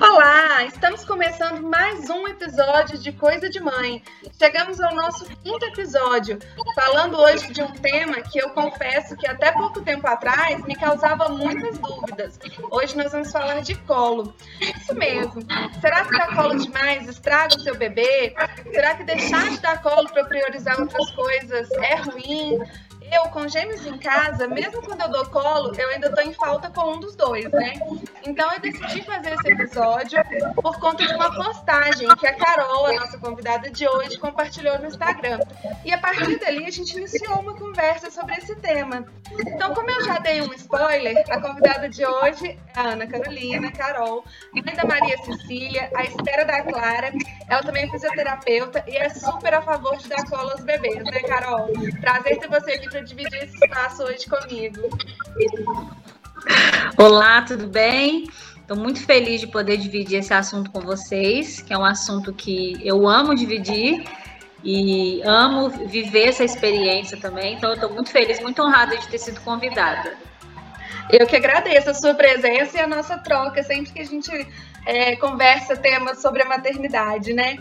Olá, estamos começando mais um episódio de Coisa de Mãe. Chegamos ao nosso quinto episódio, falando hoje de um tema que eu confesso que até pouco tempo atrás me causava muitas dúvidas. Hoje nós vamos falar de colo. Isso mesmo. Será que dar colo demais estraga o seu bebê? Será que deixar de dar colo para priorizar outras coisas é ruim? Eu, com gêmeos em casa, mesmo quando eu dou colo, eu ainda tô em falta com um dos dois, né? Então eu decidi fazer esse episódio por conta de uma postagem que a Carol, a nossa convidada de hoje, compartilhou no Instagram. E a partir dali a gente iniciou uma conversa sobre esse tema. Então, como eu já dei um spoiler, a convidada de hoje é a Ana Carolina, Carol, mãe da Maria Cecília, a espera da Clara. Ela também é fisioterapeuta e é super a favor de dar colo aos bebês, né, Carol? Prazer ter você aqui para dividir esse espaço hoje comigo. Olá, tudo bem? Estou muito feliz de poder dividir esse assunto com vocês, que é um assunto que eu amo dividir e amo viver essa experiência também. Então, estou muito feliz, muito honrada de ter sido convidada. Eu que agradeço a sua presença e a nossa troca sempre que a gente é, conversa temas sobre a maternidade, né?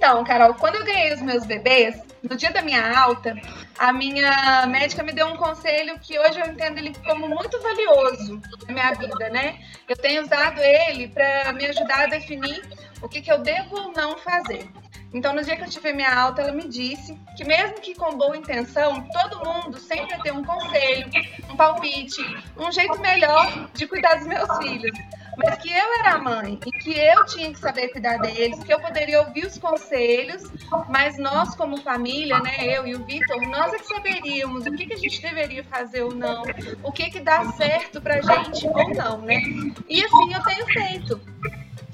Então, Carol, quando eu ganhei os meus bebês, no dia da minha alta, a minha médica me deu um conselho que hoje eu entendo ele como muito valioso na minha vida, né? Eu tenho usado ele para me ajudar a definir o que, que eu devo ou não fazer. Então, no dia que eu tive minha alta, ela me disse que, mesmo que com boa intenção, todo mundo sempre ter um conselho, um palpite, um jeito melhor de cuidar dos meus filhos mas que eu era mãe e que eu tinha que saber cuidar deles, que eu poderia ouvir os conselhos, mas nós, como família, né, eu e o Vitor, nós é que saberíamos o que, que a gente deveria fazer ou não, o que, que dá certo pra gente ou não, né? E assim eu tenho feito.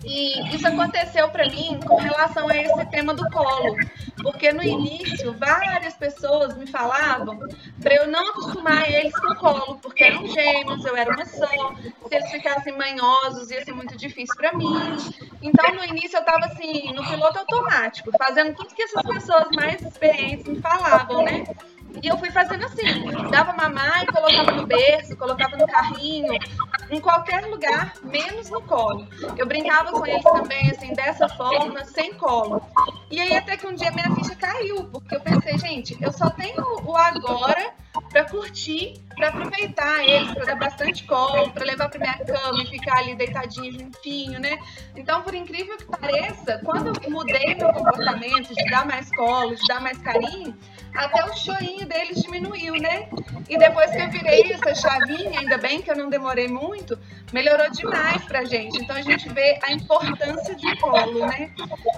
E isso aconteceu para mim com relação a esse tema do colo, porque no início várias pessoas me falavam para eu não acostumar eles com o colo, porque eram gêmeos, eu era uma só, se eles ficassem manhosos ia ser muito difícil para mim. Então no início eu estava assim, no piloto automático, fazendo tudo que essas pessoas mais experientes me falavam, né? E eu fui fazendo assim, dava mamar e colocava no berço, colocava no carrinho, em qualquer lugar, menos no colo. Eu brincava com eles também, assim, dessa forma, sem colo. E aí até que um dia minha ficha caiu, porque eu pensei, gente, eu só tenho o agora para curtir, para aproveitar eles, para dar bastante colo, para levar para minha cama e ficar ali deitadinho juntinho, né? Então, por incrível que pareça, quando eu mudei meu comportamento de dar mais colo, de dar mais carinho, até o chorinho deles diminuiu, né? E depois que eu virei essa chavinha, ainda bem que eu não demorei muito, melhorou demais pra gente. Então a gente vê a importância de colo, né?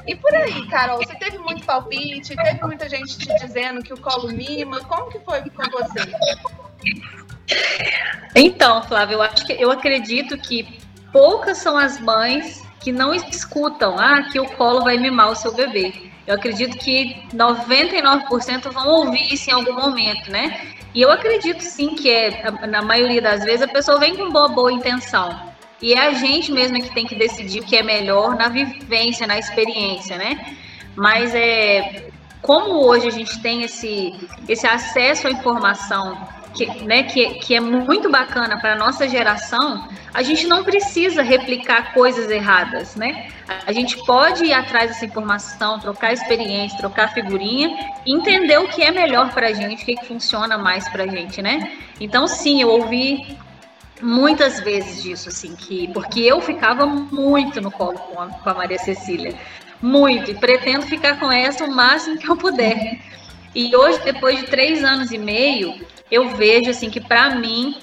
E por aí, Carol, você teve muito palpite, teve muita gente te dizendo que o colo mima. Como que foi com você? Então, Flávia, eu acho que eu acredito que poucas são as mães que não escutam, ah, que o colo vai mimar o seu bebê. Eu acredito que 99% vão ouvir isso em algum momento, né? E eu acredito sim que é, na maioria das vezes a pessoa vem com boa, boa intenção. E é a gente mesmo que tem que decidir o que é melhor na vivência, na experiência, né? Mas é como hoje a gente tem esse, esse acesso à informação que, né, que, que é muito bacana para a nossa geração, a gente não precisa replicar coisas erradas, né? A gente pode ir atrás dessa informação, trocar experiência, trocar figurinha, entender o que é melhor para a gente, o que, funciona mais para a gente, né? Então, sim, eu ouvi muitas vezes disso, assim, que porque eu ficava muito no colo com a, com a Maria Cecília, muito, e pretendo ficar com essa o máximo que eu puder. E hoje, depois de três anos e meio, eu vejo assim que para mim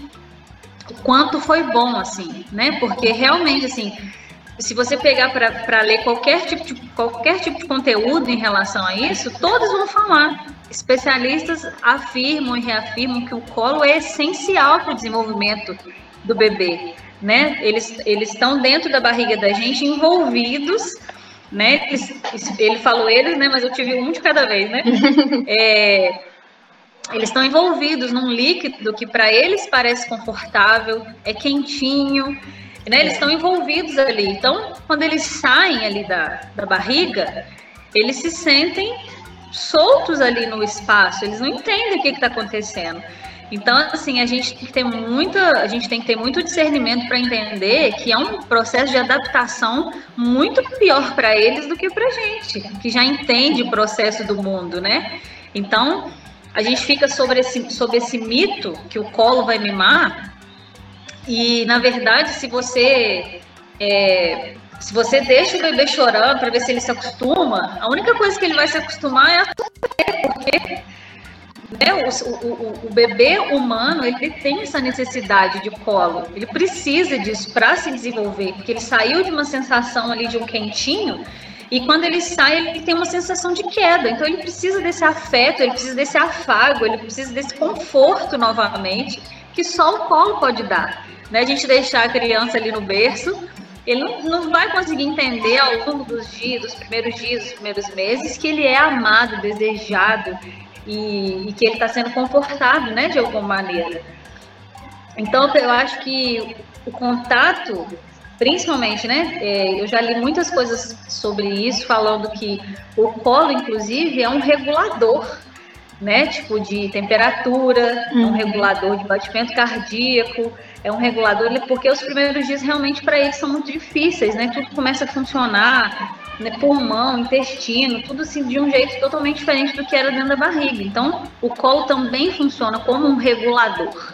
o quanto foi bom assim, né? Porque realmente assim, se você pegar para ler qualquer tipo, de, qualquer tipo de conteúdo em relação a isso, todos vão falar. Especialistas afirmam e reafirmam que o colo é essencial para o desenvolvimento do bebê, né? Eles eles estão dentro da barriga da gente envolvidos né? Ele falou eles, né? Mas eu tive um de cada vez, né? É, eles estão envolvidos num líquido que para eles parece confortável, é quentinho, né? Eles estão envolvidos ali. Então, quando eles saem ali da, da barriga, eles se sentem soltos ali no espaço, eles não entendem o que está acontecendo. Então, assim, a gente tem que ter muita, a gente tem que ter muito discernimento para entender que é um processo de adaptação muito pior para eles do que para gente, que já entende o processo do mundo, né? Então, a gente fica sobre esse, sobre esse mito que o colo vai mimar, e na verdade, se você é, se você deixa o bebê chorando para ver se ele se acostuma, a única coisa que ele vai se acostumar é a sofrer, porque né, o, o, o, bebê humano ele tem essa necessidade de colo, ele precisa disso para se desenvolver, porque ele saiu de uma sensação ali de um quentinho e quando ele sai ele tem uma sensação de queda, então ele precisa desse afeto, ele precisa desse afago, ele precisa desse conforto novamente que só o colo pode dar. Né? A gente deixar a criança ali no berço ele não, não vai conseguir entender ao longo dos dias, dos primeiros dias, dos primeiros meses, que ele é amado, desejado e, e que ele está sendo comportado, né, de alguma maneira. Então, eu acho que o contato, principalmente, né, é, eu já li muitas coisas sobre isso, falando que o colo, inclusive, é um regulador, né, tipo de temperatura, uhum. um regulador de batimento cardíaco, é um regulador, porque os primeiros dias realmente para eles são muito difíceis, né? Tudo começa a funcionar, né? pulmão, intestino, tudo assim de um jeito totalmente diferente do que era dentro da barriga. Então, o colo também funciona como um regulador,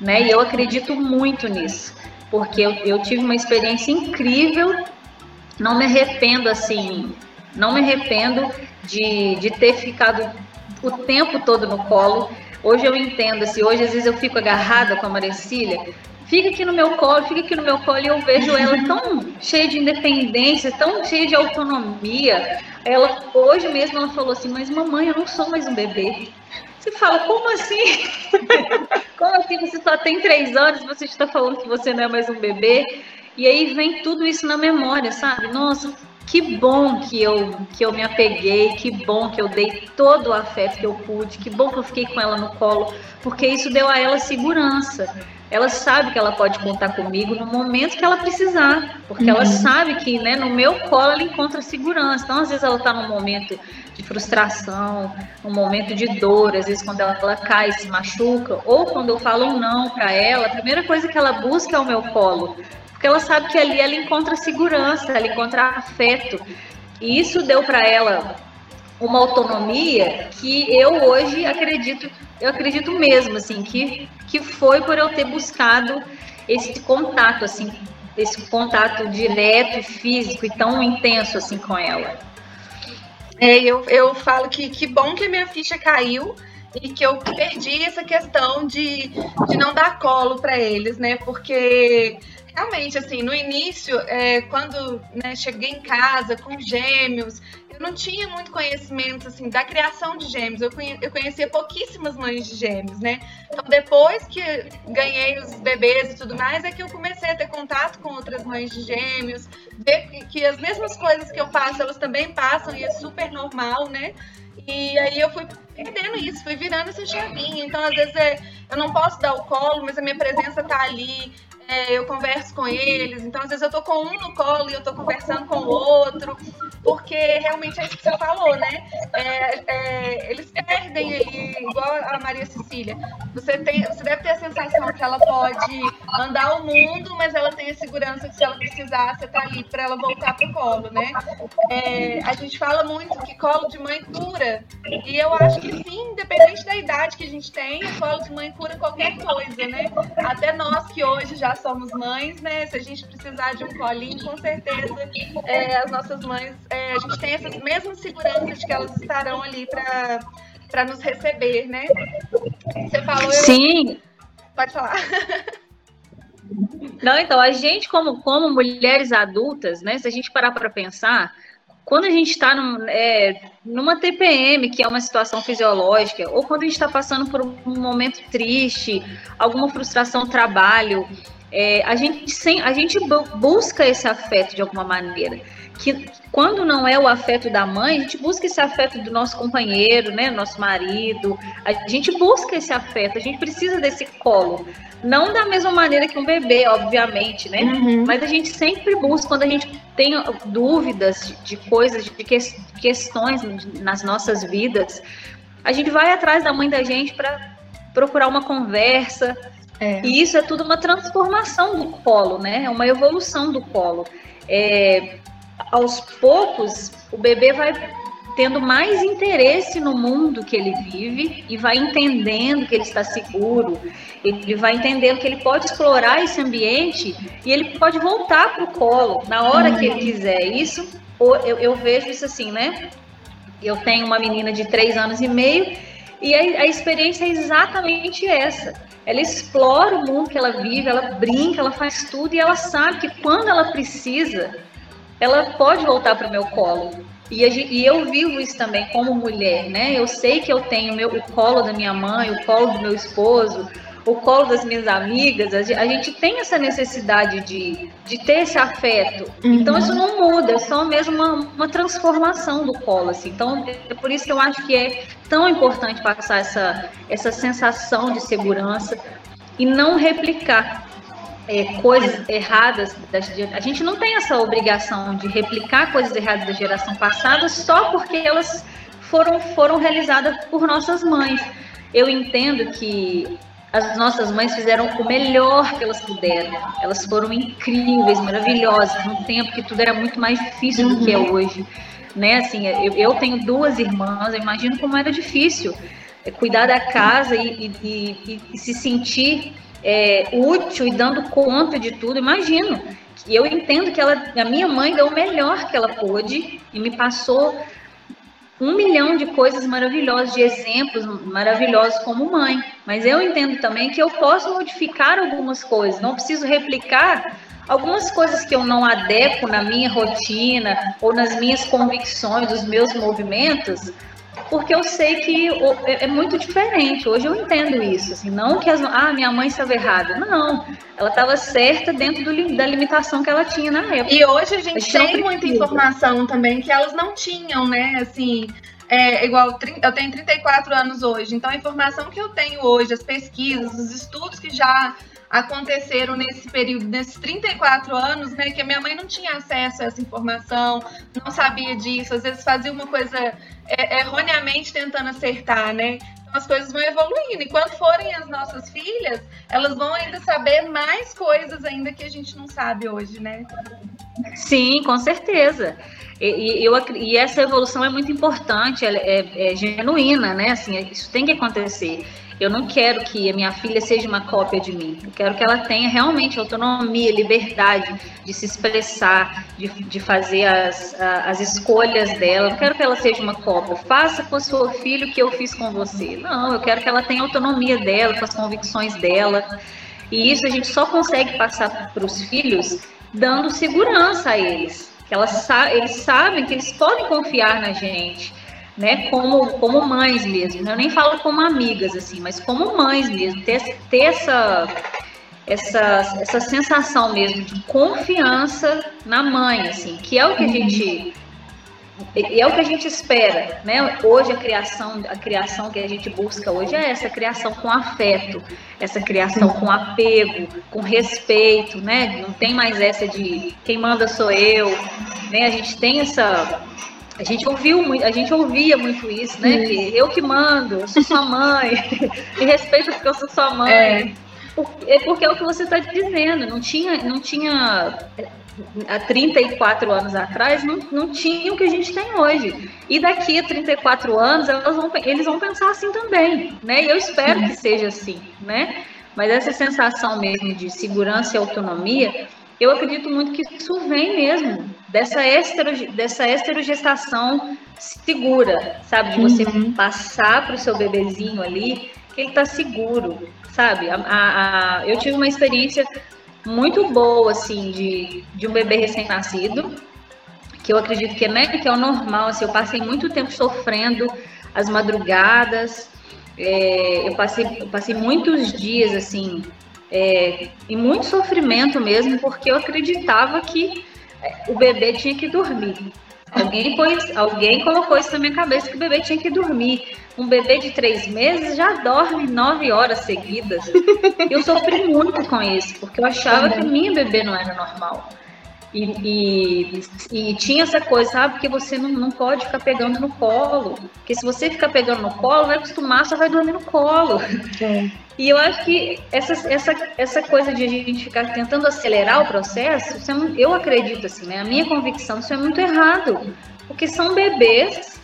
né? E eu acredito muito nisso, porque eu, eu tive uma experiência incrível, não me arrependo assim, não me arrependo de, de ter ficado o tempo todo no colo Hoje eu entendo, assim, hoje às vezes eu fico agarrada com a Maricília, fica aqui no meu colo, fica aqui no meu colo e eu vejo ela tão cheia de independência, tão cheia de autonomia. Ela, hoje mesmo ela falou assim, mas mamãe, eu não sou mais um bebê. Você fala, como assim? como assim você só tem três anos e você está falando que você não é mais um bebê? E aí vem tudo isso na memória, sabe? Nossa, que bom que eu, que eu me apeguei, que bom que eu dei todo o afeto que eu pude, que bom que eu fiquei com ela no colo, porque isso deu a ela segurança. Ela sabe que ela pode contar comigo no momento que ela precisar, porque uhum. ela sabe que né, no meu colo ela encontra segurança. Então, às vezes, ela está num momento de frustração, um momento de dor, às vezes, quando ela, ela cai, se machuca, ou quando eu falo um não para ela, a primeira coisa que ela busca é o meu colo, porque ela sabe que ali ela encontra segurança, ela encontra afeto. E isso deu para ela uma autonomia que eu hoje acredito, eu acredito mesmo assim, que que foi por eu ter buscado esse contato assim, esse contato direto, físico e tão intenso assim com ela. É, eu, eu falo que que bom que a minha ficha caiu e que eu perdi essa questão de, de não dar colo para eles, né? Porque realmente, assim, no início, é, quando né, cheguei em casa com gêmeos, eu não tinha muito conhecimento, assim, da criação de gêmeos. Eu, conhe eu conhecia pouquíssimas mães de gêmeos, né? Então, depois que ganhei os bebês e tudo mais, é que eu comecei a ter contato com outras mães de gêmeos, ver que, que as mesmas coisas que eu passo, elas também passam e é super normal, né? E aí eu fui perdendo isso, fui virando essa chavinha. Então, às vezes, é, eu não posso dar o colo, mas a minha presença tá ali é, eu converso com eles, então às vezes eu tô com um no colo e eu tô conversando com o outro, porque realmente é isso que você falou, né? É, é, eles perdem ali, igual a Maria Cecília. Você, tem, você deve ter a sensação que ela pode andar o mundo, mas ela tem a segurança que se ela precisar, você tá ali para ela voltar pro colo, né? É, a gente fala muito que colo de mãe cura, e eu acho que sim, independente da idade que a gente tem, o colo de mãe cura qualquer coisa, né? Até nós que hoje já somos mães, né? Se a gente precisar de um colinho, com certeza é, as nossas mães, é, a gente tem essas mesmas seguranças de que elas estarão ali para nos receber, né? Você falou. Sim. Eu... Pode falar. Não, então, a gente, como, como mulheres adultas, né? Se a gente parar para pensar, quando a gente está num, é, numa TPM, que é uma situação fisiológica, ou quando a gente está passando por um momento triste, alguma frustração no trabalho, é, a, gente sem, a gente busca esse afeto de alguma maneira. Que quando não é o afeto da mãe, a gente busca esse afeto do nosso companheiro, né, nosso marido. A gente busca esse afeto, a gente precisa desse colo. Não da mesma maneira que um bebê, obviamente, né? Uhum. Mas a gente sempre busca, quando a gente tem dúvidas de, coisas, de que, questões nas nossas vidas, a gente vai atrás da mãe da gente para procurar uma conversa. É. E isso é tudo uma transformação do colo, né? É uma evolução do colo. É, aos poucos, o bebê vai tendo mais interesse no mundo que ele vive e vai entendendo que ele está seguro, ele vai entendendo que ele pode explorar esse ambiente e ele pode voltar para o colo na hora que ele quiser. Isso eu, eu, vejo isso assim, né? Eu tenho uma menina de três anos e meio e a, a experiência é exatamente essa. Ela explora o mundo que ela vive, ela brinca, ela faz tudo e ela sabe que quando ela precisa, ela pode voltar para o meu colo. E, eu vivo isso também como mulher, né? Eu sei que eu tenho meu, o colo da minha mãe, o colo do meu esposo, o colo das minhas amigas. A gente tem essa necessidade de, de ter esse afeto. Uhum. Então isso não muda, é só mesmo uma, uma transformação do colo. Assim. Então é por isso que eu acho que é tão importante passar essa, essa sensação de segurança e não replicar é, coisas erradas. Da, a gente não tem essa obrigação de replicar coisas erradas da geração passada só porque elas foram, foram realizadas por nossas mães. Eu entendo que as nossas mães fizeram o melhor que elas puderam. Elas foram incríveis, maravilhosas, num tempo que tudo era muito mais difícil do que é uhum. hoje. Né? Assim, eu, eu tenho duas irmãs, eu imagino como era difícil é, cuidar da casa e, e, e, e se sentir é, útil e dando conta de tudo, imagino. E eu entendo que ela, a minha mãe deu o melhor que ela pôde e me passou um milhão de coisas maravilhosas, de exemplos maravilhosos como mãe. Mas eu entendo também que eu posso modificar algumas coisas, não preciso replicar algumas coisas que eu não adequo na minha rotina ou nas minhas convicções, dos meus movimentos, porque eu sei que é, é muito diferente. Hoje eu entendo isso, assim, não que as, ah, minha mãe estava errada, não, ela estava certa dentro do, da limitação que ela tinha na época. E hoje a gente, a gente tem muita informação também que elas não tinham, né? Assim, é igual eu tenho 34 anos hoje, então a informação que eu tenho hoje, as pesquisas, os estudos que já aconteceram nesse período, nesses 34 anos, né, que a minha mãe não tinha acesso a essa informação, não sabia disso, às vezes fazia uma coisa é, erroneamente tentando acertar, né? Então as coisas vão evoluindo e quando forem as nossas filhas, elas vão ainda saber mais coisas ainda que a gente não sabe hoje, né? Sim, com certeza. E, eu, e essa evolução é muito importante, é, é genuína, né? Assim, isso tem que acontecer. Eu não quero que a minha filha seja uma cópia de mim. Eu quero que ela tenha realmente autonomia, liberdade de se expressar, de, de fazer as, as escolhas dela. Eu não quero que ela seja uma cópia. Faça com o seu filho o que eu fiz com você. Não, eu quero que ela tenha autonomia dela, com as convicções dela. E isso a gente só consegue passar para os filhos dando segurança a eles. Que elas, eles sabem que eles podem confiar na gente né, como, como mães mesmo. Eu nem falo como amigas, assim, mas como mães mesmo. Ter, ter essa, essa, essa sensação mesmo de confiança na mãe, assim, que é o que a gente é o que a gente espera, né? Hoje a criação, a criação que a gente busca hoje é essa criação com afeto, essa criação com apego, com respeito, né? Não tem mais essa de quem manda sou eu, né? A gente tem essa a gente ouviu muito, a gente ouvia muito isso, né? Que eu que mando, eu sou sua mãe, me respeita porque eu sou sua mãe. É. é porque é o que você está dizendo, não tinha, não tinha há 34 anos atrás, não, não tinha o que a gente tem hoje. E daqui a 34 anos, elas vão, eles vão pensar assim também, né? E eu espero que seja assim, né? Mas essa sensação mesmo de segurança e autonomia, eu acredito muito que isso vem mesmo dessa, estero, dessa esterogestação segura, sabe? De você uhum. passar para o seu bebezinho ali que ele está seguro, sabe? A, a, a, eu tive uma experiência muito boa, assim, de, de um bebê recém-nascido, que eu acredito que, né, que é o normal, assim, eu passei muito tempo sofrendo as madrugadas, é, eu, passei, eu passei muitos dias, assim, é, e muito sofrimento mesmo, porque eu acreditava que é, o bebê tinha que dormir. Alguém, pôs, alguém colocou isso na minha cabeça que o bebê tinha que dormir. Um bebê de três meses já dorme nove horas seguidas. Eu sofri muito com isso, porque eu achava que minha bebê não era normal. E, e, e, tinha essa coisa, sabe? Porque você não, não pode ficar pegando no colo. Porque se você ficar pegando no colo, vai acostumar, só vai dormir no colo. É. E eu acho que essa, essa, essa coisa de a gente ficar tentando acelerar o processo, é, eu acredito assim, né? A minha convicção, isso é muito errado. Porque são bebês,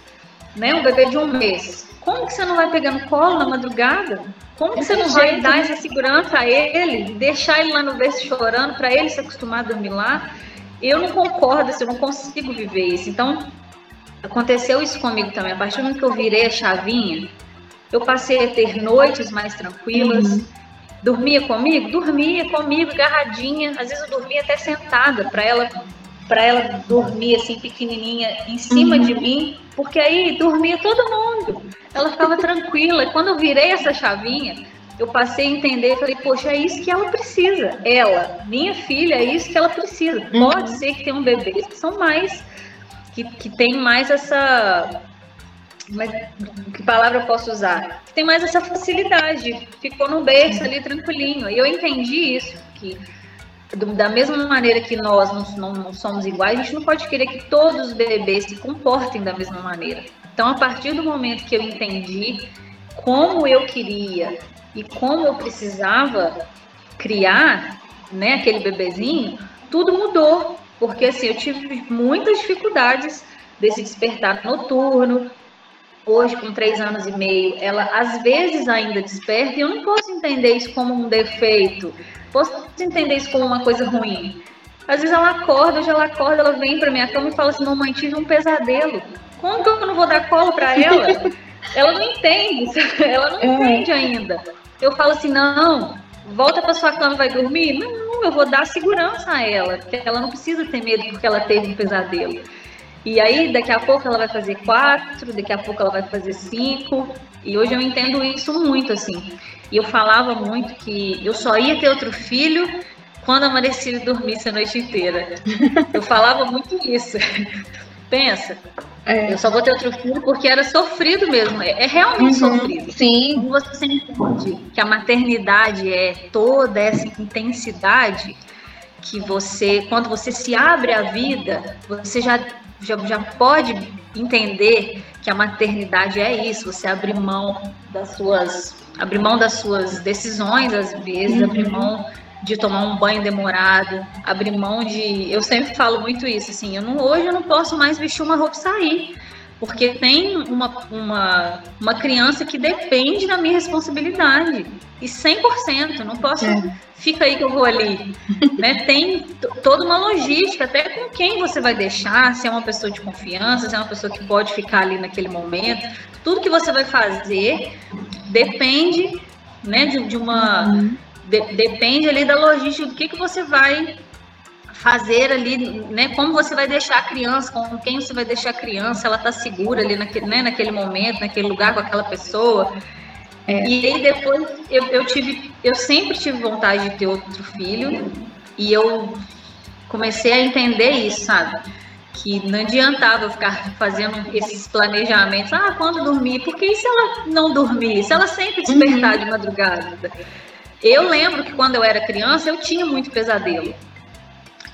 né? Um bebê de um mês. Como que você não vai pegar no colo na madrugada? Como que você não vai dar essa segurança a ele, deixar ele lá no berço chorando para ele se acostumar a dormir lá? Eu não concordo, assim, eu não consigo viver isso. Então, aconteceu isso comigo também. A partir do momento que eu virei a chavinha, eu passei a ter noites mais tranquilas. Uhum. Dormia comigo? Dormia comigo, agarradinha. Às vezes eu dormia até sentada para ela para ela dormir assim pequenininha em cima uhum. de mim, porque aí dormia todo mundo. Ela ficava tranquila. Quando eu virei essa chavinha, eu passei a entender, falei, poxa, é isso que ela precisa. Ela, minha filha, é isso que ela precisa. Uhum. Pode ser que tenha um bebê que são mais, que, que tem mais essa. Mas, que palavra eu posso usar? Que tem mais essa facilidade. Ficou no berço ali tranquilinho. E eu entendi isso, que da mesma maneira que nós não, não, não, somos iguais, a gente não pode querer que todos os bebês se comportem da mesma maneira. Então, a partir do momento que eu entendi como eu queria e como eu precisava criar né, aquele bebezinho, tudo mudou. Porque assim, eu tive muitas dificuldades desse despertar noturno. Hoje, com três anos e meio, ela às vezes ainda desperta e eu não posso entender isso como um defeito. Posso entender isso como uma coisa ruim. Às vezes ela acorda, hoje ela acorda, ela vem para minha cama e fala assim: Mamãe, tive um pesadelo. Como que eu não vou dar colo para ela? ela não entende, ela não é. entende ainda eu falo assim, não, volta para sua cama e vai dormir? Não, eu vou dar segurança a ela, porque ela não precisa ter medo porque ela teve um pesadelo. E aí, daqui a pouco ela vai fazer quatro, daqui a pouco ela vai fazer cinco. E hoje eu entendo isso muito, assim. E eu falava muito que eu só ia ter outro filho quando a Maricília dormisse a noite inteira. Eu falava muito isso. Pensa, é. Eu só vou ter outro filho porque era sofrido mesmo. É, é realmente uhum, sofrido. Sim. Você entende que a maternidade é toda essa intensidade que você, quando você se abre à vida, você já, já, já pode entender que a maternidade é isso. Você abrir mão das suas, abrir mão das suas decisões às vezes, uhum. abrir mão de tomar um banho demorado, abrir mão de. Eu sempre falo muito isso, assim, eu não, hoje eu não posso mais vestir uma roupa e sair. Porque tem uma, uma, uma criança que depende da minha responsabilidade. E 100%, não posso. É. Fica aí que eu vou ali. né? Tem toda uma logística, até com quem você vai deixar, se é uma pessoa de confiança, se é uma pessoa que pode ficar ali naquele momento. Tudo que você vai fazer depende né, de, de uma. Uhum de, depende ali da logística, do que, que você vai fazer ali, né? Como você vai deixar a criança, com quem você vai deixar a criança, ela tá segura ali naquele, né, naquele momento, naquele lugar com aquela pessoa. É. E aí depois eu, eu tive, eu sempre tive vontade de ter outro filho e eu comecei a entender isso, sabe? Que não adiantava eu ficar fazendo esses planejamentos, ah, quando dormir, porque e se ela não dormir? Se ela sempre despertar uhum. de madrugada? Eu lembro que quando eu era criança eu tinha muito pesadelo.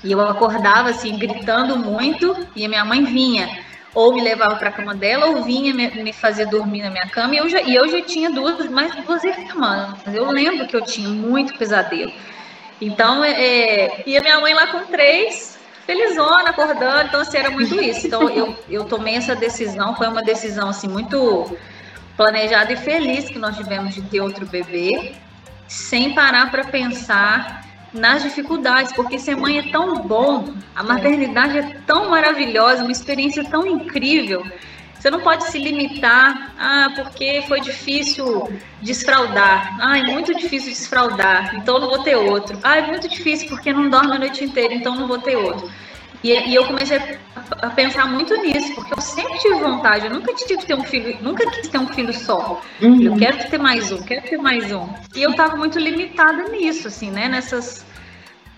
E eu acordava assim, gritando muito, e a minha mãe vinha, ou me levava para a cama dela, ou vinha me, fazer dormir na minha cama, e eu já, e eu já tinha duas, mais duas irmãs. Eu lembro que eu tinha muito pesadelo. Então, é, é, e a minha mãe lá com três, felizona, acordando, então assim, era muito isso. Então, eu, eu tomei essa decisão, foi uma decisão assim, muito planejada e feliz que nós tivemos de ter outro bebê sem parar para pensar nas dificuldades, porque ser mãe é tão bom, a maternidade é tão maravilhosa, uma experiência tão incrível. Você não pode se limitar, ah, porque foi difícil desfraudar. Ah, é muito difícil desfraudar, então não vou ter outro. Ah, é muito difícil porque não dorme a noite inteira, então não vou ter outro. E, e, eu comecei a, pensar muito nisso, porque eu sempre tive vontade, eu nunca tive que ter um filho, nunca quis ter um filho só. Uhum. Eu quero ter mais um, quero ter mais um. E eu estava muito limitada nisso, assim, né? Nessas,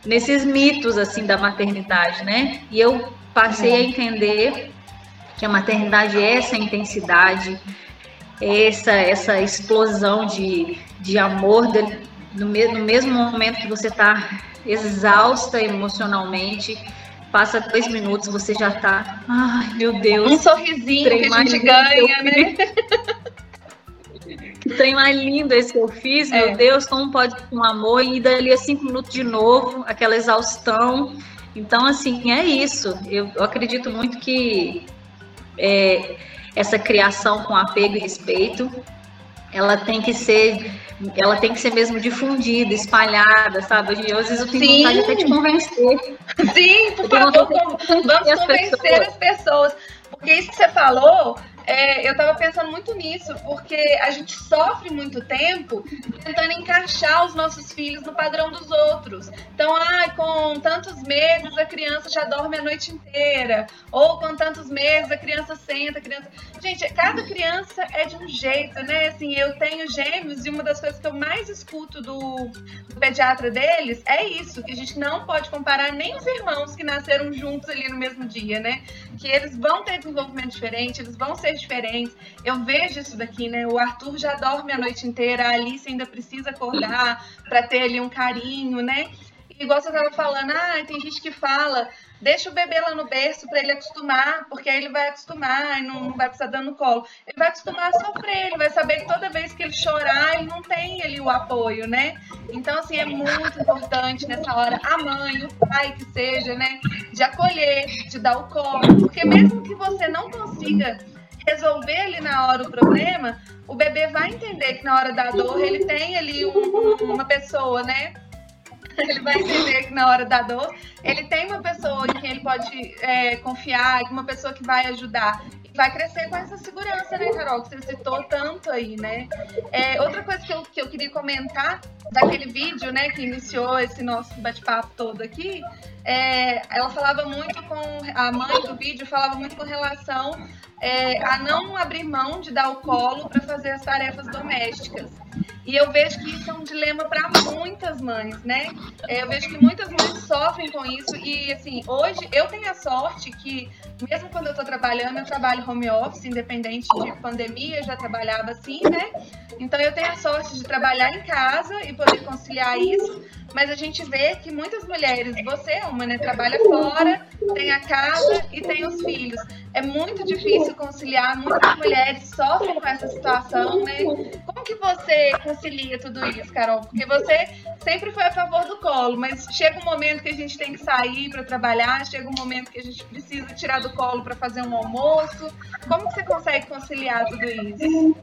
nesses mitos, assim, da maternidade, né? E eu passei a entender que a maternidade é essa intensidade, essa, essa explosão de, de amor de, no, no mesmo momento que você está exausta emocionalmente passa dois minutos, você já tá. Ai, meu Deus. Um sorrisinho que a gente ganha, né? Que trem mais lindo esse que eu fiz, é. meu Deus, como pode um amor, e dali a cinco minutos de novo, aquela exaustão. Então, assim, é isso. Eu, eu acredito muito que é, essa criação com apego e respeito, ela tem que ser, ela tem que ser mesmo difundida, espalhada, sabe? Às vezes eu tenho Sim. vontade até de convencer. Sim, por favor, vamos convencer as pessoas. Porque isso que você falou é, eu estava pensando muito nisso, porque a gente sofre muito tempo tentando encaixar os nossos filhos no padrão dos outros. Então, ah, com tantos meses a criança já dorme a noite inteira, ou com tantos meses a criança senta, a criança. Gente, cada criança é de um jeito, né? Assim, eu tenho gêmeos e uma das coisas que eu mais escuto do, do pediatra deles é isso, que a gente não pode comparar nem os irmãos que nasceram juntos ali no mesmo dia, né? Que eles vão ter desenvolvimento diferente, eles vão ser diferentes. Eu vejo isso daqui, né? O Arthur já dorme a noite inteira, a Alice ainda precisa acordar para ter ali um carinho, né? Igual você estava falando, ah, tem gente que fala, deixa o bebê lá no berço para ele acostumar, porque aí ele vai acostumar e não, não vai precisar dando no colo. Ele vai acostumar a sofrer, ele vai saber que toda vez que ele chorar, ele não tem ali o apoio, né? Então, assim, é muito importante nessa hora a mãe, o pai que seja, né? De acolher, de dar o colo, porque mesmo que você não consiga resolver ali na hora o problema, o bebê vai entender que na hora da dor ele tem ali um, uma pessoa, né? Ele vai entender que na hora da dor ele tem uma pessoa em quem ele pode é, confiar, uma pessoa que vai ajudar vai crescer com essa segurança, né, Carol? Que você citou tanto aí, né? É, outra coisa que eu, que eu queria comentar daquele vídeo, né, que iniciou esse nosso bate-papo todo aqui, é, ela falava muito com a mãe do vídeo falava muito com relação é, a não abrir mão de dar o colo para fazer as tarefas domésticas. E eu vejo que isso é um dilema para muitas mães, né? É, eu vejo que muitas mães sofrem com isso e, assim, hoje eu tenho a sorte que, mesmo quando eu estou trabalhando, eu trabalho home office, independente de pandemia, eu já trabalhava assim, né? Então eu tenho a sorte de trabalhar em casa e poder conciliar isso, mas a gente vê que muitas mulheres, você é uma, né? Trabalha fora, tem a casa e tem os filhos. É muito difícil conciliar, muitas mulheres sofrem com essa situação, né? Como que você concilia tudo isso, Carol? Porque você sempre foi a favor do colo, mas chega um momento que a gente tem que sair para trabalhar, chega um momento que a gente precisa tirar do colo para fazer um almoço. Como que você consegue conciliar tudo isso?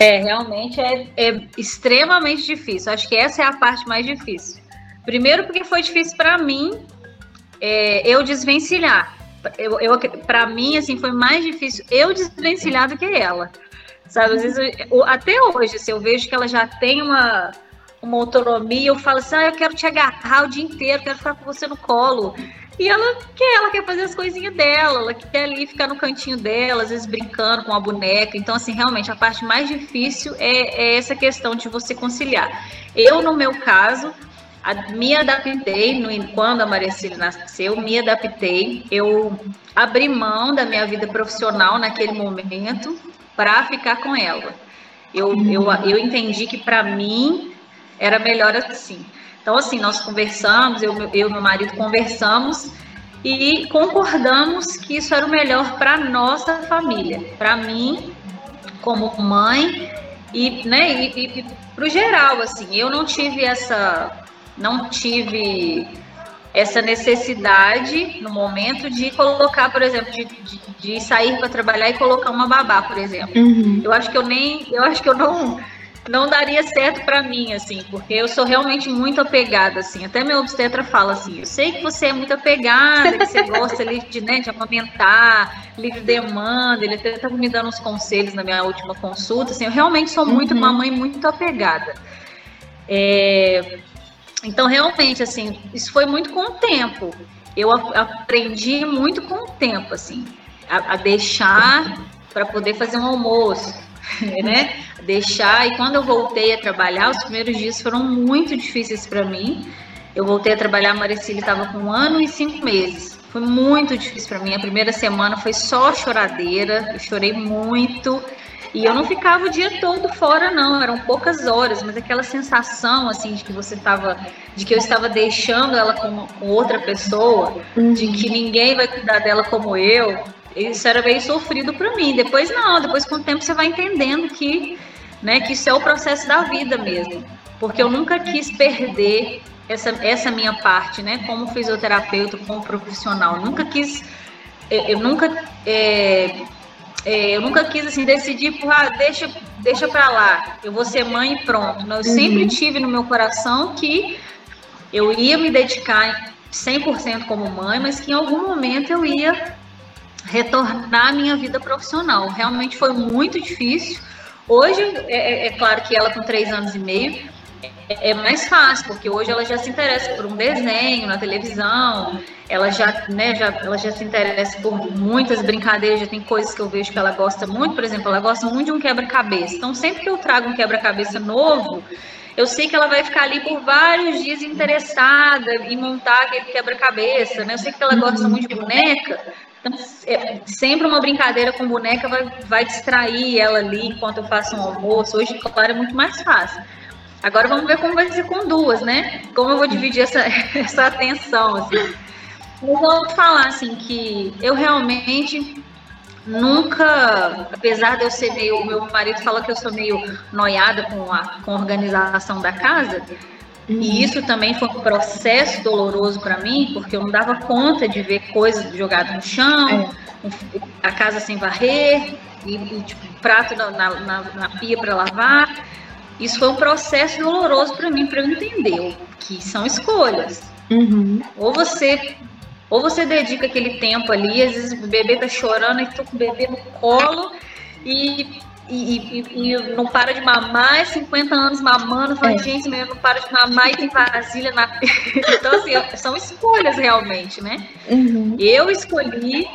É, realmente é, é extremamente difícil. Acho que essa é a parte mais difícil. Primeiro porque foi difícil para mim é, eu desvencilhar. Eu, eu para mim assim foi mais difícil eu desvencilhar do que ela. Sabe, às vezes eu, até hoje, se eu vejo que ela já tem uma uma autonomia, eu falo assim, ah, eu quero te agarrar o dia inteiro, quero ficar com você no colo. E ela quer, ela quer fazer as coisinhas dela, ela quer ali ficar no cantinho dela, às vezes brincando com a boneca. Então, assim, realmente, a parte mais difícil é, é essa questão de você conciliar. Eu, no meu caso, a, me adaptei, no, quando a Maricília nasceu, me adaptei. Eu abri mão da minha vida profissional naquele momento para ficar com ela. Eu, eu, eu entendi que para mim era melhor assim. Então, assim, nós conversamos, eu, e meu marido conversamos e concordamos que isso era o melhor para nossa família, para mim, como mãe, e, né, e, e para o geral, assim, eu não tive essa, não tive essa necessidade no momento de colocar, por exemplo, de, de, de sair para trabalhar e colocar uma babá, por exemplo. Uhum. Eu acho que eu nem, eu acho que eu não não daria certo para mim, assim, porque eu sou realmente muito apegada, assim. Até meu obstetra fala assim: eu sei que você é muito apegada, que você gosta ali de, né, de amamentar, livre demanda. Ele até estava me dando uns conselhos na minha última consulta. Assim, eu realmente sou muito uhum. uma mãe muito apegada. É, então, realmente, assim, isso foi muito com o tempo. Eu aprendi muito com o tempo, assim, a, a deixar para poder fazer um almoço né? Deixar. E quando eu voltei a trabalhar, os primeiros dias foram muito difíceis para mim. Eu voltei a trabalhar, a Maricília estava com um ano e cinco meses. Foi muito difícil para mim. A primeira semana foi só choradeira, eu chorei muito. E eu não ficava o dia todo fora, não, eram poucas horas, mas aquela sensação, assim, de que você estava, de que eu estava deixando ela com, com outra pessoa, uhum. de que ninguém vai cuidar dela como eu, isso era meio sofrido para mim. Depois não, depois com o tempo você vai entendendo que, né, que isso é o processo da vida mesmo. Porque eu nunca quis perder essa, essa minha parte, né, como fisioterapeuta, como profissional. Eu nunca quis, eu, eu nunca é, é, eu nunca quis assim decidir por ah, deixa deixa para lá. Eu vou ser mãe e pronto. Eu uhum. sempre tive no meu coração que eu ia me dedicar 100% como mãe mas que em algum momento eu ia retornar à minha vida profissional. Realmente foi muito difícil. Hoje é, é, é claro que ela com três anos e meio é, é mais fácil, porque hoje ela já se interessa por um desenho na televisão, ela já, né, já, ela já se interessa por muitas brincadeiras, já tem coisas que eu vejo que ela gosta muito, por exemplo, ela gosta muito de um quebra-cabeça. Então, sempre que eu trago um quebra-cabeça novo, eu sei que ela vai ficar ali por vários dias interessada em montar aquele quebra-cabeça, né? Eu sei que ela gosta muito de boneca, então, é, sempre uma brincadeira com boneca vai, vai distrair ela ali enquanto eu faço um almoço. Hoje, claro, é muito mais fácil. Agora vamos ver como vai ser com duas, né? Como eu vou dividir essa, essa atenção, assim. Eu vou falar, assim, que eu realmente nunca, apesar de eu ser meio, meu marido fala que eu sou meio noiada com a, com a organização da casa, uhum. e isso também foi um processo doloroso para mim, porque eu não dava conta de ver coisas jogadas no chão, é. a casa sem varrer, e, e tipo, prato na, na, na pia para lavar. Isso foi um processo doloroso para mim, para eu entender que são escolhas. Uhum. Ou você ou você dedica aquele tempo ali, às vezes o bebê tá chorando e tô com o bebê no colo e, e, e, e não para de mamar, 50 anos mamando, fala, é. gente, meu, não para de mamar e tem vasilha na. então, assim, são escolhas realmente, né? Uhum. Eu escolhi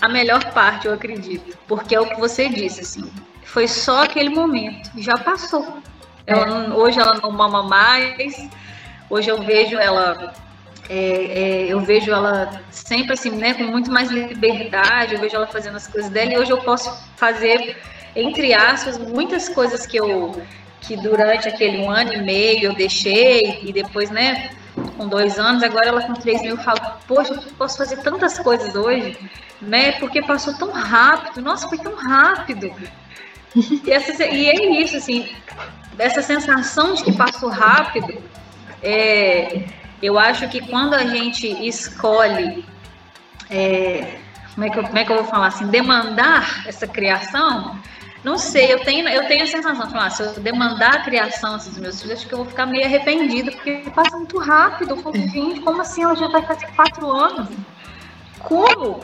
a melhor parte, eu acredito, porque é o que você disse, assim, foi só aquele momento, já passou. Ela, é. Hoje ela não mama mais. Hoje eu vejo ela, é, é, eu vejo ela sempre assim, né, com muito mais liberdade. Eu vejo ela fazendo as coisas dela e hoje eu posso fazer, entre aspas, muitas coisas que eu que durante aquele um ano e meio eu deixei e depois, né, com dois anos, agora ela com três mil, eu falo, poxa, eu posso fazer tantas coisas hoje, né? Porque passou tão rápido, nossa, foi tão rápido. E, essa, e é isso, assim, dessa sensação de que passou rápido, é, eu acho que quando a gente escolhe, é, como, é que eu, como é que eu vou falar assim, demandar essa criação, não sei, eu tenho, eu tenho a sensação de falar, se eu demandar a criação dos meus filhos, acho que eu vou ficar meio arrependida, porque passa muito rápido. Como assim ela já vai fazer quatro anos? Como?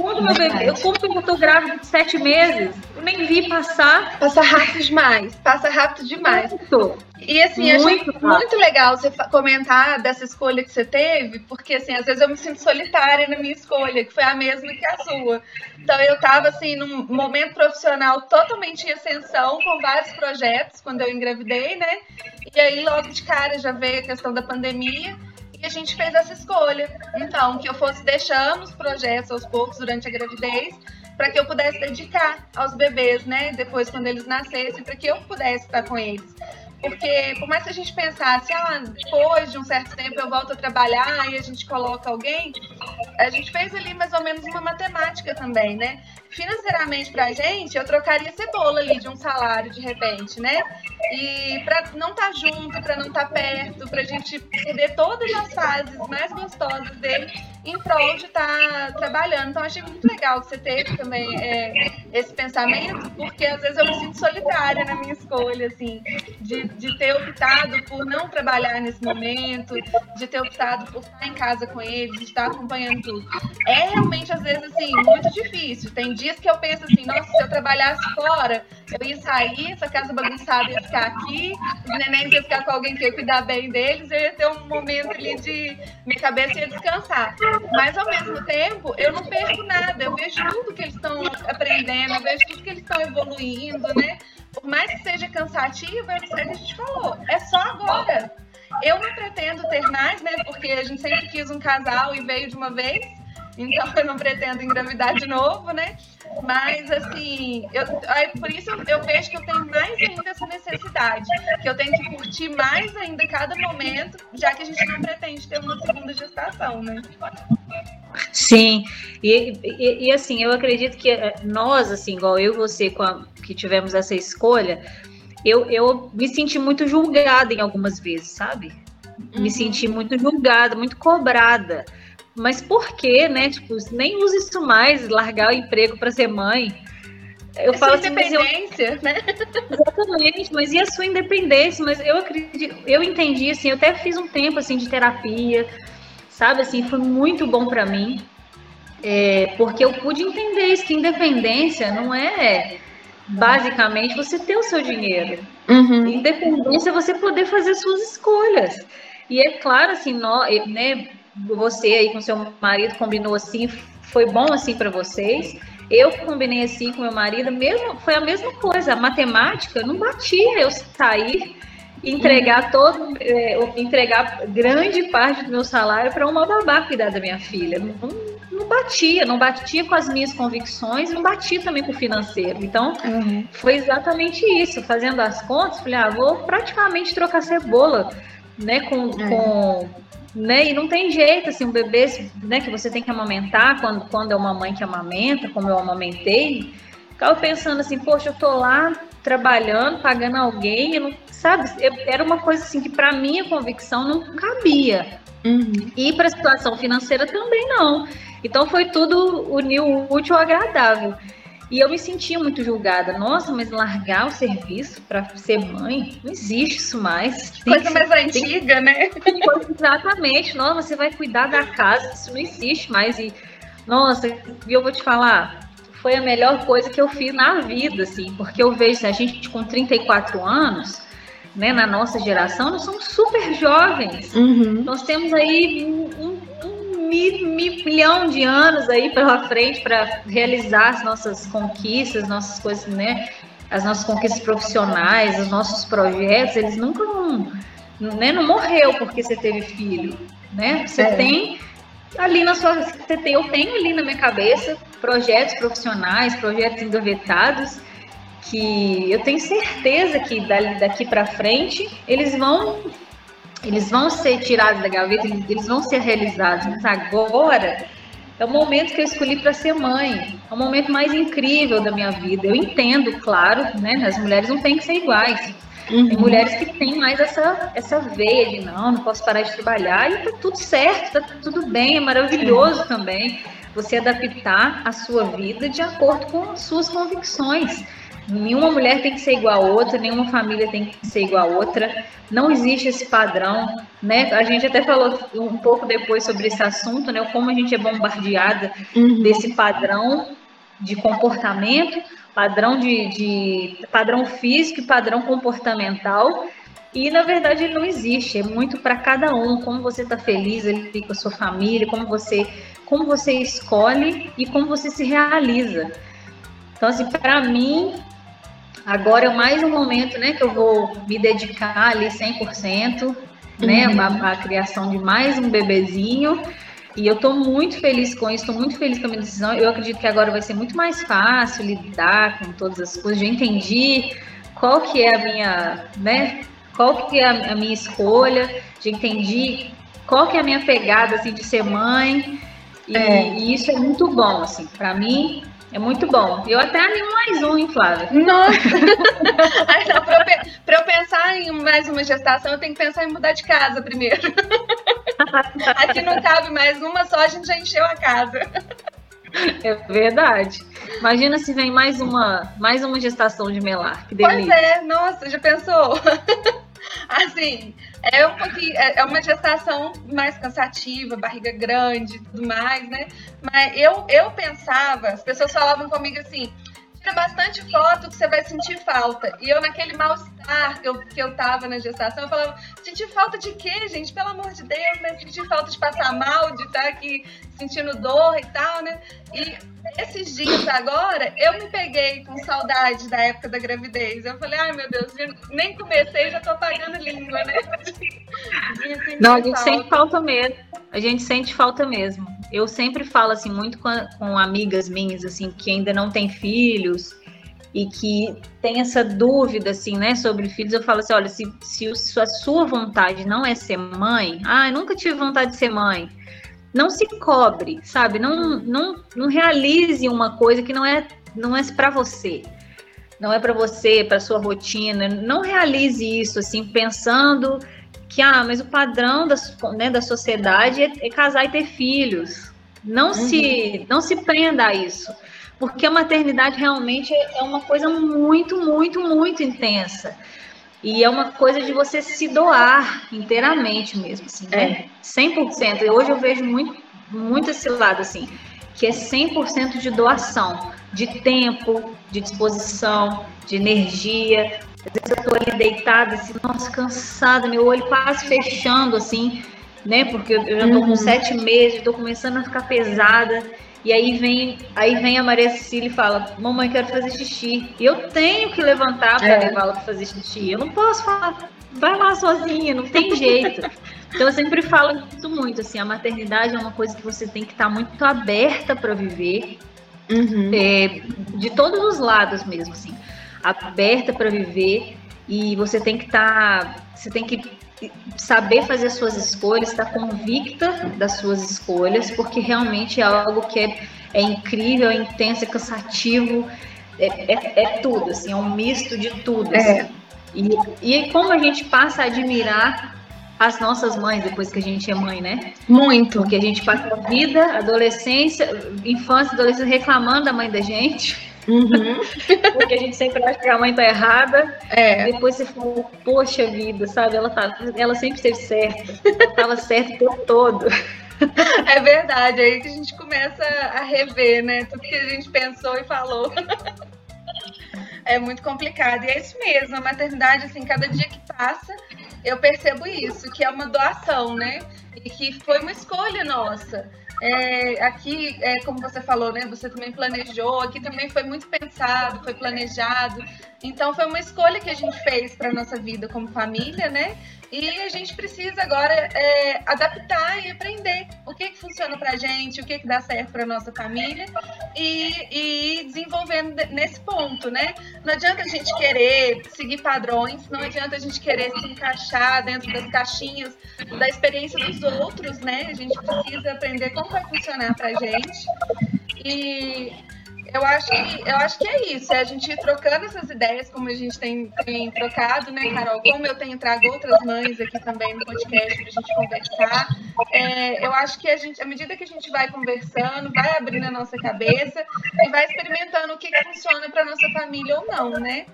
Quando meu bebê, eu como que eu tô grávida de sete meses, eu nem vi passar. Passa rápido demais, passa rápido demais. Muito. E assim, muito achei muito legal você comentar dessa escolha que você teve, porque assim, às vezes eu me sinto solitária na minha escolha, que foi a mesma que a sua. Então eu tava assim, num momento profissional totalmente em ascensão, com vários projetos, quando eu engravidei, né? E aí logo de cara já veio a questão da pandemia e a gente fez essa escolha. Então, que eu fosse deixando os projetos aos poucos durante a gravidez, para que eu pudesse dedicar aos bebês, né? Depois, quando eles nascessem, para que eu pudesse estar com eles. Porque, por mais que a gente pensasse, ah, depois de um certo tempo eu volto a trabalhar e a gente coloca alguém, a gente fez ali mais ou menos uma matemática também, né? Financeiramente pra gente, eu trocaria cebola ali de um salário de repente, né? E para não estar tá junto, para não estar tá perto, para a gente perder todas as fases mais gostosas dele em prol de estar tá trabalhando. Então, achei muito legal que você teve também é, esse pensamento, porque às vezes eu me sinto solitária na minha escolha, assim, de, de ter optado por não trabalhar nesse momento, de ter optado por estar em casa com eles, de estar acompanhando tudo. É realmente, às vezes, assim, muito difícil. Tem dias que eu penso assim, nossa, se eu trabalhasse fora, eu ia sair, essa casa bagunçada ia ficar aqui, os nenéns iam ficar com alguém que ia cuidar bem deles, eu ia ter um momento ali de minha cabeça ia descansar. Mas ao mesmo tempo, eu não perco nada, eu vejo tudo que eles estão aprendendo, eu vejo tudo que eles estão evoluindo, né? Por mais que seja cansativo, é o que a gente falou, é só agora. Eu não pretendo ter mais, né? Porque a gente sempre quis um casal e veio de uma vez. Então eu não pretendo engravidar de novo, né? Mas, assim, eu, por isso eu vejo que eu tenho mais ainda essa necessidade, que eu tenho que curtir mais ainda cada momento, já que a gente não pretende ter uma segunda gestação, né? Sim, e, e, e assim, eu acredito que nós, assim, igual eu e você, a, que tivemos essa escolha, eu, eu me senti muito julgada em algumas vezes, sabe? Uhum. Me senti muito julgada, muito cobrada. Mas por quê, né? Tipo, nem usa isso mais, largar o emprego para ser mãe. Eu é falo assim, independência, eu... né? Exatamente, mas e a sua independência? Mas eu acredito, eu entendi assim, eu até fiz um tempo assim de terapia, sabe? Assim, foi muito bom para mim, é, porque eu pude entender isso que independência não é basicamente você ter o seu dinheiro. Uhum. Independência é você poder fazer suas escolhas. E é claro, assim, nós, né, você aí com seu marido combinou assim, foi bom assim para vocês. Eu combinei assim com meu marido, mesmo foi a mesma coisa. A matemática não batia eu sair entregar todo, é, entregar grande parte do meu salário para uma babá cuidar da minha filha. Não, não, batia, não batia com as minhas convicções, não batia também com o financeiro. Então, uhum. foi exatamente isso. Fazendo as contas, falei, ah, vou praticamente trocar cebola, né, com, uhum. com né? E não tem jeito, assim, um bebê, né, que você tem que amamentar quando, quando é uma mãe que amamenta, como eu amamentei, ficava pensando assim, poxa, eu tô lá trabalhando, pagando alguém, não, sabe? Eu, era uma coisa assim que para minha convicção não cabia. Uhum. E para a situação financeira também não. Então foi tudo unir o útil ao agradável. E eu me sentia muito julgada. Nossa, mas largar o serviço para ser mãe? Não existe isso mais. Tem coisa mais antiga, tem... né? Exatamente. Nossa, você vai cuidar da casa, isso não existe mais. E, nossa, e eu vou te falar, foi a melhor coisa que eu fiz na vida, assim, porque eu vejo a gente com 34 anos, né, na nossa geração, nós somos super jovens. Uhum. Nós temos aí um, milhão de anos aí pela frente para realizar as nossas conquistas, nossas coisas, né? As nossas conquistas profissionais, os nossos projetos, eles nunca não, né, não morreu porque você teve filho, né? Você é. tem ali na sua, você tem, eu tenho ali na minha cabeça projetos profissionais, projetos engavetados que eu tenho certeza que daqui para frente eles vão eles vão ser tirados da gaveta, eles vão ser realizados. Mas agora é o momento que eu escolhi para ser mãe. É o momento mais incrível da minha vida. Eu entendo, claro, né? As mulheres não têm que ser iguais. Uhum. Tem mulheres que têm mais essa, essa veia de não, não posso parar de trabalhar e tá tudo certo, tá tudo bem, é maravilhoso também você adaptar a sua vida de acordo com suas convicções. Nenhuma mulher tem que ser igual a outra, nenhuma família tem que ser igual a outra. Não existe esse padrão, né? A gente até falou um pouco depois sobre esse assunto, né? Como a gente é bombardeada uhum. desse padrão de comportamento, padrão de, de padrão físico e padrão comportamental. E na verdade ele não existe, é muito para cada um, como você está feliz ali com a sua família, como você, como você escolhe e como você se realiza. Então, assim, para mim, Agora é mais um momento, né, que eu vou me dedicar ali 100%, né, uhum. a, a criação de mais um bebezinho. E eu estou muito feliz com isso, estou muito feliz com a minha decisão. Eu acredito que agora vai ser muito mais fácil lidar com todas as coisas. Já entendi qual que é a minha, né? Qual que é a, a minha escolha. Já entendi qual que é a minha pegada assim de ser mãe. E, é. e isso é muito bom, assim, para mim é muito bom. Eu até animo mais um, hein, Flávia? Nossa! Para eu pensar em mais uma gestação, eu tenho que pensar em mudar de casa primeiro. Aqui não cabe mais uma só, a gente já encheu a casa. É verdade. Imagina se vem mais uma, mais uma gestação de melar. Que delícia. Pois é, nossa, já pensou? Assim, é um pouquinho, é, é uma gestação mais cansativa, barriga grande e tudo mais, né? Mas eu, eu pensava, as pessoas falavam comigo assim, tira bastante foto que você vai sentir falta. E eu, naquele mal-estar que eu, que eu tava na gestação, eu falava, sentir falta de quê, gente? Pelo amor de Deus, né? Sentir falta de passar mal, de estar aqui sentindo dor e tal, né? E esses dias agora, eu me peguei com saudade da época da gravidez. Eu falei, ai meu Deus, nem comecei, já tô pagando língua, né? Não, a gente falta. sente falta mesmo. A gente sente falta mesmo. Eu sempre falo assim muito com, com amigas minhas assim que ainda não têm filhos e que tem essa dúvida assim, né, sobre filhos, eu falo assim, olha, se, se a sua vontade não é ser mãe, ah, eu nunca tive vontade de ser mãe, não se cobre, sabe? Não, não, não realize uma coisa que não é não é para você não é para você, para sua rotina. Não realize isso assim pensando que ah, mas o padrão da, né, da sociedade é, é, casar e ter filhos. Não uhum. se não se prenda a isso, porque a maternidade realmente é uma coisa muito, muito, muito intensa. E é uma coisa de você se doar inteiramente mesmo, assim, né? 100%. E hoje eu vejo muito, muito esse lado, assim, que é 100% de doação, de tempo, de disposição, de energia. Às vezes eu tô ali deitada, assim, nossa, cansada, meu olho quase fechando, assim, né? Porque eu já tô com uhum. sete meses, tô começando a ficar pesada. E aí vem, aí vem a Maria Cecília e fala: Mamãe, quero fazer xixi. E eu tenho que levantar para é. levá-la para fazer xixi. Eu não posso falar, vai lá sozinha, não tem jeito. então eu sempre falo isso muito, assim, a maternidade é uma coisa que você tem que estar tá muito aberta para viver, uhum. é, de todos os lados mesmo, assim, aberta para viver e você tem que estar, tá, você tem que saber fazer as suas escolhas, estar convicta das suas escolhas, porque realmente é algo que é, é incrível, é intenso, é cansativo, é, é, é, tudo, assim, é um misto de tudo. É. Assim. E, e como a gente passa a admirar as nossas mães depois que a gente é mãe, né? Muito. Porque a gente passa a vida, adolescência, infância, adolescência reclamando da mãe da gente. Uhum. Porque a gente sempre acha que a mãe tá errada. É. Depois você fala, poxa vida, sabe? Ela, tá, ela sempre esteve certa. Ela tava certa o tempo todo. É verdade, aí que a gente começa a rever, né? Tudo que a gente pensou e falou. É muito complicado. E é isso mesmo, a maternidade, assim, cada dia que passa, eu percebo isso, que é uma doação, né? E que foi uma escolha nossa. É, aqui, é, como você falou, né? Você também planejou, aqui também foi muito pensado, foi planejado. Então foi uma escolha que a gente fez para nossa vida como família, né? E a gente precisa agora é, adaptar e aprender o que, que funciona para a gente, o que, que dá certo para nossa família e, e desenvolvendo nesse ponto, né? Não adianta a gente querer seguir padrões, não adianta a gente querer se encaixar dentro das caixinhas da experiência dos outros, né? A gente precisa aprender como vai funcionar para a gente. E eu acho que eu acho que é isso, é a gente ir trocando essas ideias, como a gente tem, tem trocado, né, Carol? Como eu tenho trago outras mães aqui também no podcast para a gente conversar. É, eu acho que a gente, à medida que a gente vai conversando, vai abrindo a nossa cabeça e vai experimentando o que, que funciona para nossa família ou não, né?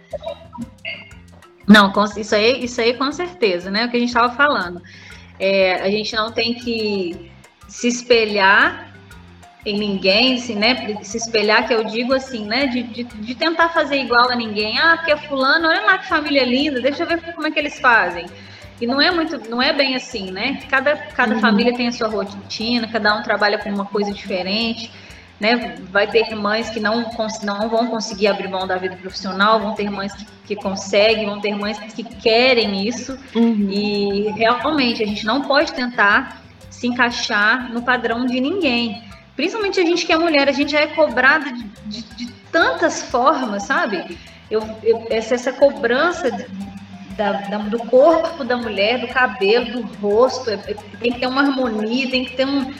Não, isso aí, isso aí com certeza, né? O que a gente estava falando. É, a gente não tem que se espelhar em ninguém, assim, né? Se espelhar, que eu digo assim, né? De, de, de, tentar fazer igual a ninguém. Ah, porque é fulano, olha lá que família linda, deixa eu ver como é que eles fazem. E não é muito, não é bem assim, né? Cada, cada uhum. família tem a sua rotina, cada um trabalha com uma coisa diferente, né? Vai ter mães que não, não vão conseguir abrir mão da vida profissional, vão ter mães que, que conseguem, vão ter mães que querem isso. Uhum. E realmente a gente não pode tentar se encaixar no padrão de ninguém principalmente a gente que é mulher, a gente já é cobrada de, de, de tantas formas, sabe? Eu, eu, essa, essa cobrança da, da, do corpo da mulher, do cabelo, do rosto, é, é, tem que ter uma harmonia, tem que ter um.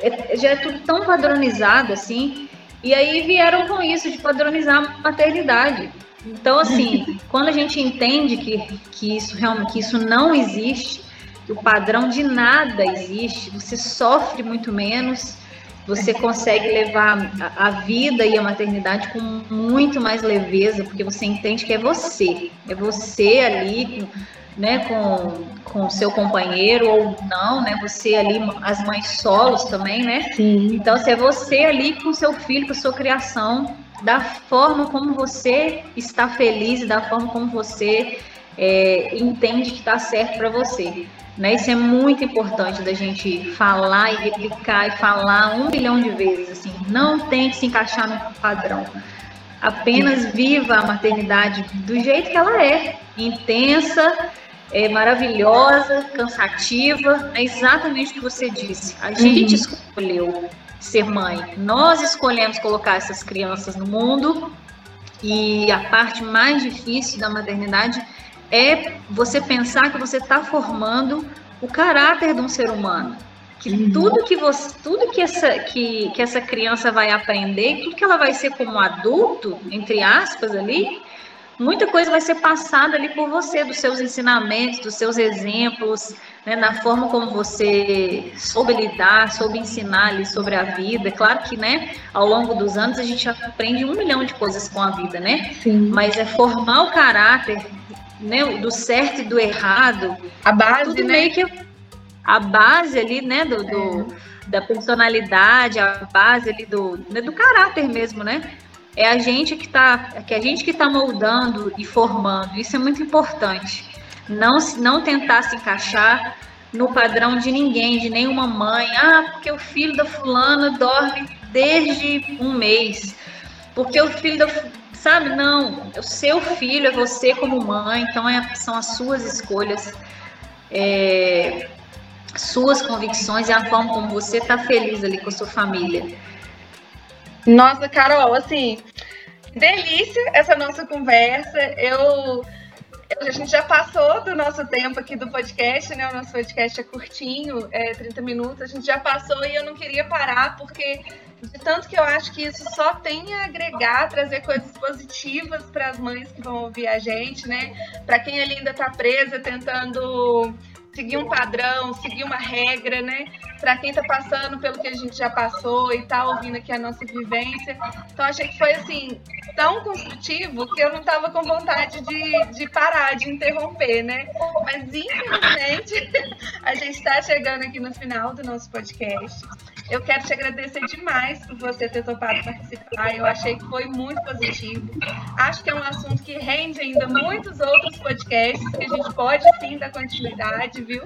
É, já é tudo tão padronizado assim. E aí vieram com isso de padronizar a maternidade. Então, assim, quando a gente entende que, que isso realmente que isso não existe, que o padrão de nada existe, você sofre muito menos, você consegue levar a, vida e a maternidade com muito mais leveza, porque você entende que é você, é você ali, né, com, com o seu companheiro ou não, né, você ali, as mães solos também, né? Sim. Então, se é você ali com seu filho, com a sua criação, da forma como você está feliz, da forma como você é, entende que está certo para você. Né? Isso é muito importante da gente falar e replicar e falar um milhão de vezes. Assim, não tente se encaixar no padrão. Apenas viva a maternidade do jeito que ela é, intensa, é maravilhosa, cansativa, é exatamente o que você disse. A gente uhum. escolheu ser mãe, nós escolhemos colocar essas crianças no mundo e a parte mais difícil da maternidade é você pensar que você está formando o caráter de um ser humano. Que uhum. tudo que você, tudo que essa, que, que essa criança vai aprender, tudo que ela vai ser como adulto, entre aspas, ali, muita coisa vai ser passada ali por você, dos seus ensinamentos, dos seus exemplos, né, na forma como você soube lidar, soube ensinar ali sobre a vida. Claro que, né, ao longo dos anos a gente aprende um milhão de coisas com a vida, né? Sim. Mas é formar o caráter, né, do certo e do errado. A base, tudo né? meio que a base ali, né, do, do é. da personalidade, a base ali do, né, do caráter mesmo, né? É a gente que tá, que a gente que está moldando e formando. Isso é muito importante. Não, não tentar se encaixar no padrão de ninguém, de nenhuma mãe. Ah, porque o filho da fulana dorme desde um mês. Porque o filho da sabe? Não, o seu filho é você como mãe, então é, são as suas escolhas, é, suas convicções e a forma como você está feliz ali com a sua família. Nossa, Carol, assim, delícia essa nossa conversa. Eu, a gente já passou do nosso tempo aqui do podcast, né? O nosso podcast é curtinho, é 30 minutos. A gente já passou e eu não queria parar porque de tanto que eu acho que isso só tem a agregar, trazer coisas positivas para as mães que vão ouvir a gente, né? Para quem ainda está presa tentando seguir um padrão, seguir uma regra, né? Para quem está passando pelo que a gente já passou e está ouvindo aqui a nossa vivência. Então, achei que foi assim, tão construtivo que eu não estava com vontade de, de parar, de interromper, né? Mas, infelizmente, a gente está chegando aqui no final do nosso podcast. Eu quero te agradecer demais por você ter topado participar. Eu achei que foi muito positivo. Acho que é um assunto que rende ainda muitos outros podcasts que a gente pode sim dar continuidade, viu?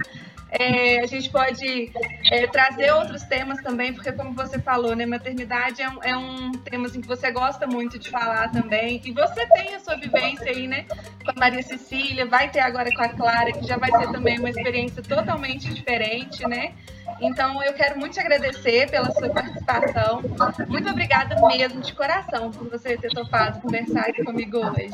É, a gente pode é, trazer outros temas também, porque como você falou, né, maternidade é um, é um tema assim, que você gosta muito de falar também. E você tem a sua vivência aí, né, com a Maria Cecília, vai ter agora com a Clara, que já vai ser também uma experiência totalmente diferente, né? Então, eu quero muito te agradecer pela sua participação. Muito obrigada mesmo, de coração, por você ter topado conversar aqui comigo hoje.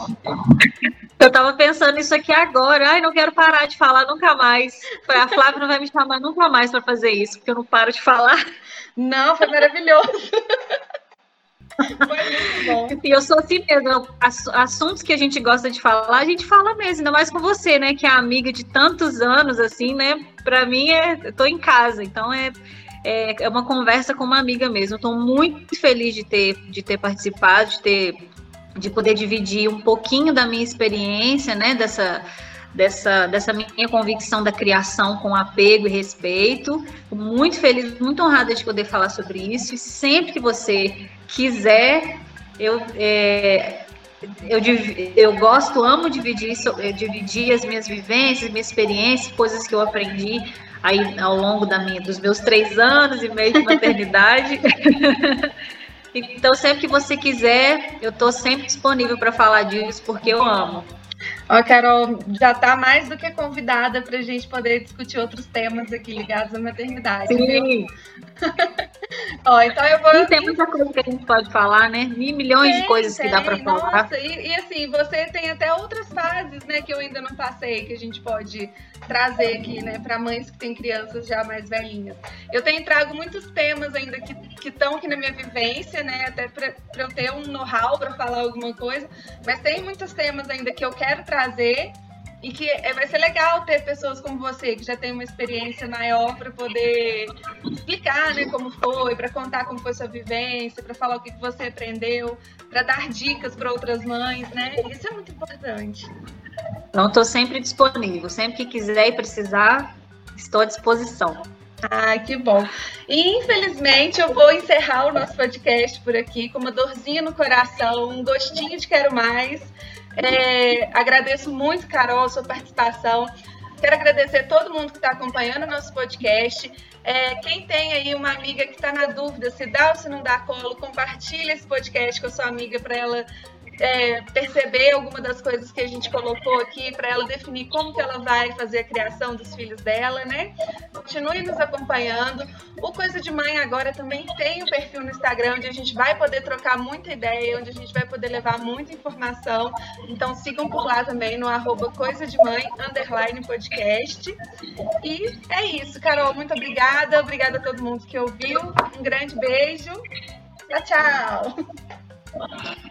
Eu estava pensando nisso aqui agora. Ai, não quero parar de falar nunca mais. A Flávia não vai me chamar nunca mais para fazer isso, porque eu não paro de falar. Não, foi maravilhoso. Foi muito bom. E eu sou assim mesmo. Assuntos que a gente gosta de falar, a gente fala mesmo, ainda mais com você, né? Que é amiga de tantos anos, assim, né? Para mim, é, eu tô em casa, então é, é, é uma conversa com uma amiga mesmo. Estou muito feliz de ter, de ter participado, de ter de poder dividir um pouquinho da minha experiência, né? Dessa dessa, dessa minha convicção da criação com apego e respeito. Muito feliz, muito honrada de poder falar sobre isso. E sempre que você quiser, eu, é, eu, eu gosto, amo dividir, dividir as minhas vivências, minhas experiências, coisas que eu aprendi aí ao longo da minha, dos meus três anos e meio de maternidade. então, sempre que você quiser, eu estou sempre disponível para falar disso, porque eu amo. Ó, Carol, já está mais do que convidada para a gente poder discutir outros temas aqui ligados à maternidade. Sim. Ó, então eu vou. E tem muita coisa que a gente pode falar, né? Mil milhões tem, de coisas tem, que dá para falar. E, e, assim, você tem até outras fases, né, que eu ainda não passei, que a gente pode trazer aqui, né, para mães que têm crianças já mais velhinhas. Eu tenho trago muitos temas ainda que estão aqui na minha vivência, né, até para eu ter um know-how para falar alguma coisa, mas tem muitos temas ainda que eu quero trazer e que é, vai ser legal ter pessoas como você, que já tem uma experiência maior para poder explicar né, como foi, para contar como foi sua vivência, para falar o que você aprendeu, para dar dicas para outras mães, né? Isso é muito importante. Então, estou sempre disponível. Sempre que quiser e precisar, estou à disposição. Ai, que bom. E infelizmente eu vou encerrar o nosso podcast por aqui com uma dorzinha no coração, um gostinho de quero mais. É, agradeço muito, Carol, a sua participação. Quero agradecer todo mundo que está acompanhando o nosso podcast. É, quem tem aí uma amiga que está na dúvida se dá ou se não dá colo, compartilha esse podcast com a sua amiga para ela é, perceber alguma das coisas que a gente colocou aqui para ela definir como que ela vai fazer a criação dos filhos dela, né? Continue nos acompanhando. O Coisa de Mãe agora também tem o um perfil no Instagram onde a gente vai poder trocar muita ideia, onde a gente vai poder levar muita informação. Então sigam por lá também no arroba Coisa de Mãe underline podcast. E é isso, Carol. Muito obrigada. Obrigada a todo mundo que ouviu. Um grande beijo. Tchau, tchau.